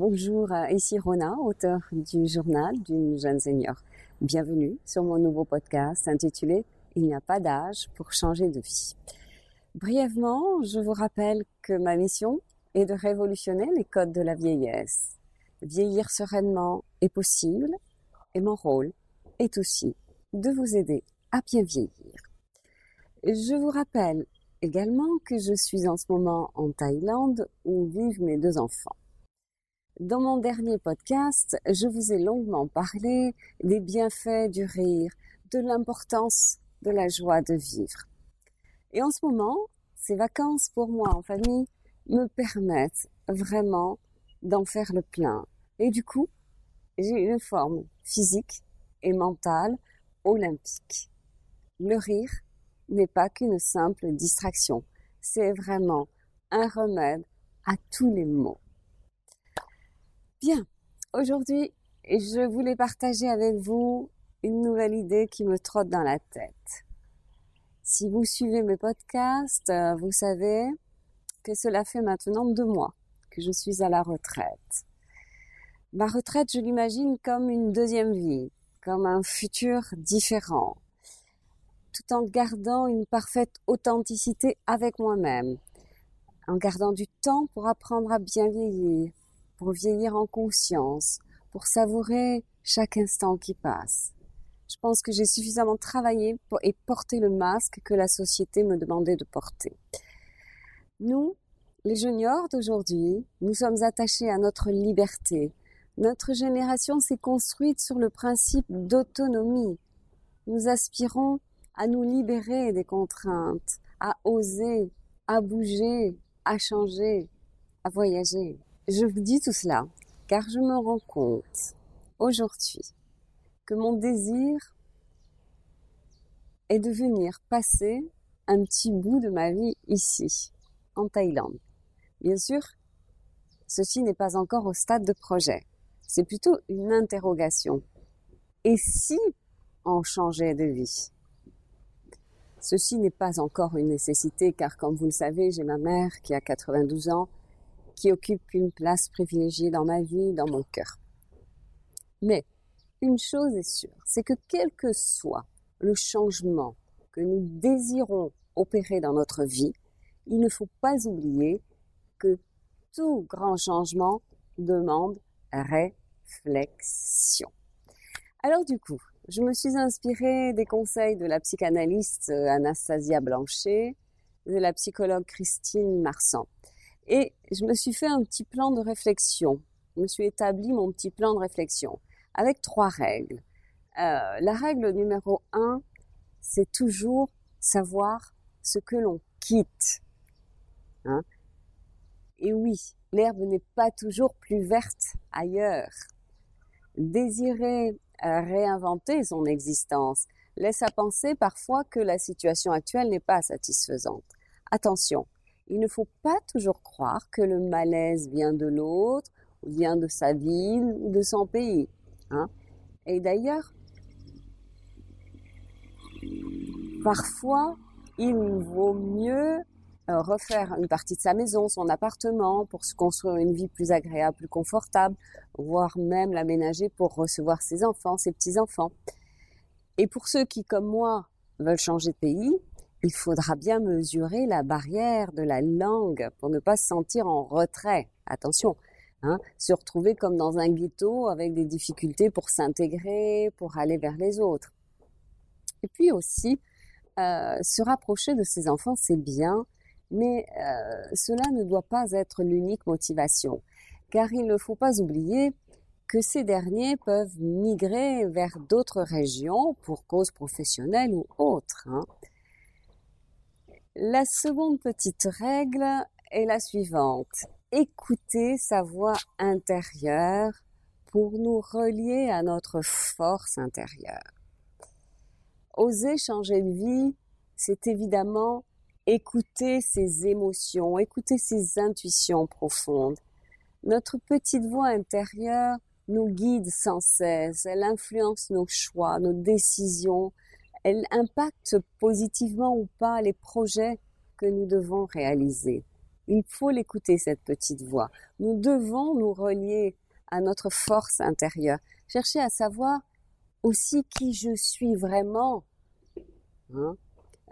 Bonjour, euh, ici Rona, auteur du journal d'une jeune senior. Bienvenue sur mon nouveau podcast intitulé Il n'y a pas d'âge pour changer de vie. Brièvement, je vous rappelle que ma mission est de révolutionner les codes de la vieillesse. Vieillir sereinement est possible et mon rôle est aussi de vous aider à bien vieillir. Je vous rappelle également que je suis en ce moment en Thaïlande où vivent mes deux enfants. Dans mon dernier podcast, je vous ai longuement parlé des bienfaits du rire, de l'importance de la joie de vivre. Et en ce moment, ces vacances pour moi en famille me permettent vraiment d'en faire le plein. Et du coup, j'ai une forme physique et mentale olympique. Le rire n'est pas qu'une simple distraction, c'est vraiment un remède à tous les maux. Bien, aujourd'hui, je voulais partager avec vous une nouvelle idée qui me trotte dans la tête. Si vous suivez mes podcasts, euh, vous savez que cela fait maintenant deux mois que je suis à la retraite. Ma retraite, je l'imagine comme une deuxième vie, comme un futur différent, tout en gardant une parfaite authenticité avec moi-même, en gardant du temps pour apprendre à bien vieillir, pour vieillir en conscience, pour savourer chaque instant qui passe. Je pense que j'ai suffisamment travaillé pour, et porté le masque que la société me demandait de porter. Nous, les juniors d'aujourd'hui, nous sommes attachés à notre liberté. Notre génération s'est construite sur le principe d'autonomie. Nous aspirons à nous libérer des contraintes, à oser, à bouger, à changer, à voyager. Je vous dis tout cela car je me rends compte aujourd'hui que mon désir est de venir passer un petit bout de ma vie ici, en Thaïlande. Bien sûr, ceci n'est pas encore au stade de projet. C'est plutôt une interrogation. Et si on changeait de vie? Ceci n'est pas encore une nécessité car comme vous le savez, j'ai ma mère qui a 92 ans, qui occupe une place privilégiée dans ma vie, dans mon cœur. Mais une chose est sûre, c'est que quel que soit le changement que nous désirons opérer dans notre vie, il ne faut pas oublier que tout grand changement demande réflexion. Alors du coup, je me suis inspirée des conseils de la psychanalyste euh, Anastasia Blanchet, de la psychologue Christine Marsan. Et je me suis fait un petit plan de réflexion. Je me suis établi mon petit plan de réflexion avec trois règles. Euh, la règle numéro un, c'est toujours savoir ce que l'on quitte. Hein Et oui, l'herbe n'est pas toujours plus verte ailleurs. Désirer réinventer son existence laisse à penser parfois que la situation actuelle n'est pas satisfaisante. Attention, il ne faut pas toujours croire que le malaise vient de l'autre, vient de sa ville ou de son pays. Hein. Et d'ailleurs, parfois, il vaut mieux euh, refaire une partie de sa maison, son appartement, pour se construire une vie plus agréable, plus confortable, voire même l'aménager pour recevoir ses enfants, ses petits-enfants. Et pour ceux qui, comme moi, veulent changer de pays, il faudra bien mesurer la barrière de la langue pour ne pas se sentir en retrait. Attention, hein, se retrouver comme dans un ghetto avec des difficultés pour s'intégrer, pour aller vers les autres. Et puis aussi, euh, se rapprocher de ses enfants, c'est bien, mais euh, cela ne doit pas être l'unique motivation, car il ne faut pas oublier que ces derniers peuvent migrer vers d'autres régions pour cause professionnelle ou autre. Hein. La seconde petite règle est la suivante. Écouter sa voix intérieure pour nous relier à notre force intérieure. Oser changer de vie, c'est évidemment écouter ses émotions, écouter ses intuitions profondes. Notre petite voix intérieure nous guide sans cesse, elle influence nos choix, nos décisions, elle impacte positivement ou pas les projets que nous devons réaliser. Il faut l'écouter, cette petite voix. Nous devons nous relier à notre force intérieure. Chercher à savoir aussi qui je suis vraiment. Hein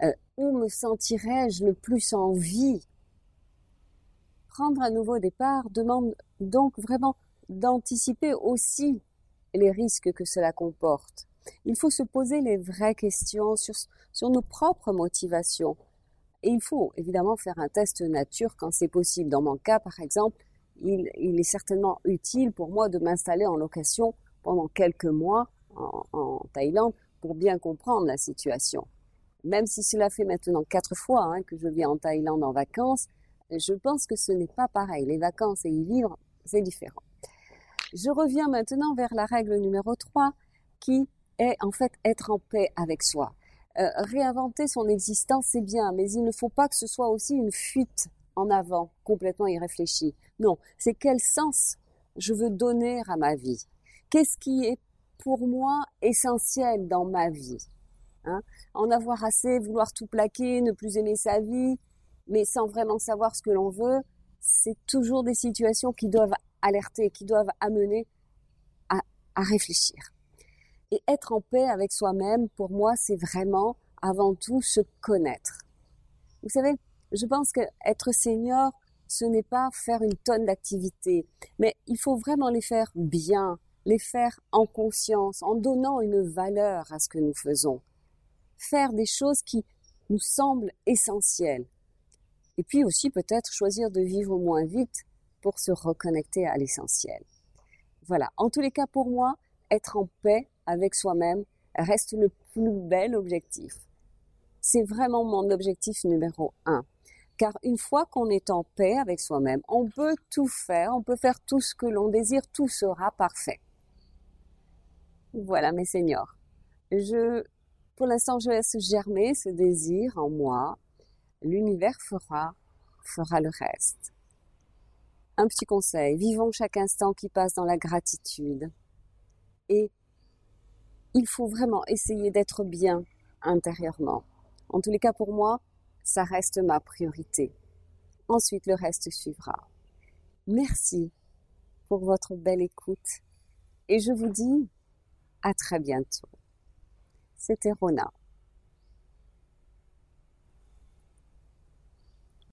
euh, où me sentirais-je le plus en vie? Prendre un nouveau départ demande donc vraiment d'anticiper aussi les risques que cela comporte. Il faut se poser les vraies questions sur, sur nos propres motivations. Et il faut évidemment faire un test nature quand c'est possible. Dans mon cas, par exemple, il, il, est certainement utile pour moi de m'installer en location pendant quelques mois en, Thaïlande pour bien comprendre la situation. Même si cela fait maintenant quatre fois hein, que je viens en Thaïlande en vacances, je pense que ce n'est pas pareil. Les vacances et y vivre, c'est différent. Je reviens maintenant vers la règle numéro 3 qui est en fait être en paix avec soi. Euh, réinventer son existence, c'est bien, mais il ne faut pas que ce soit aussi une fuite en avant, complètement irréfléchie. Non, c'est quel sens je veux donner à ma vie? Qu'est-ce qui est pour moi essentiel dans ma vie? Hein? En avoir assez, vouloir tout plaquer, ne plus aimer sa vie, mais sans vraiment savoir ce que l'on veut, c'est toujours des situations qui doivent alerter, qui doivent amener à, à réfléchir. Et être en paix avec soi-même, pour moi, c'est vraiment avant tout se connaître. Vous savez, je pense que être senior, ce n'est pas faire une tonne d'activités, mais il faut vraiment les faire bien, les faire en conscience, en donnant une valeur à ce que nous faisons. Faire des choses qui nous semblent essentielles. Et puis aussi peut-être choisir de vivre moins vite pour se reconnecter à l'essentiel. Voilà. En tous les cas, pour moi, être en paix avec soi-même reste le plus bel objectif. C'est vraiment mon objectif numéro un. Car une fois qu'on est en paix avec soi-même, on peut tout faire, on peut faire tout ce que l'on désire, tout sera parfait. Voilà mes seigneurs. Je, pour l'instant, je laisse germer ce désir en moi. L'univers fera, fera le reste. Un petit conseil, vivons chaque instant qui passe dans la gratitude. Et il faut vraiment essayer d'être bien intérieurement. En tous les cas, pour moi, ça reste ma priorité. Ensuite, le reste suivra. Merci pour votre belle écoute et je vous dis à très bientôt. C'était Rona.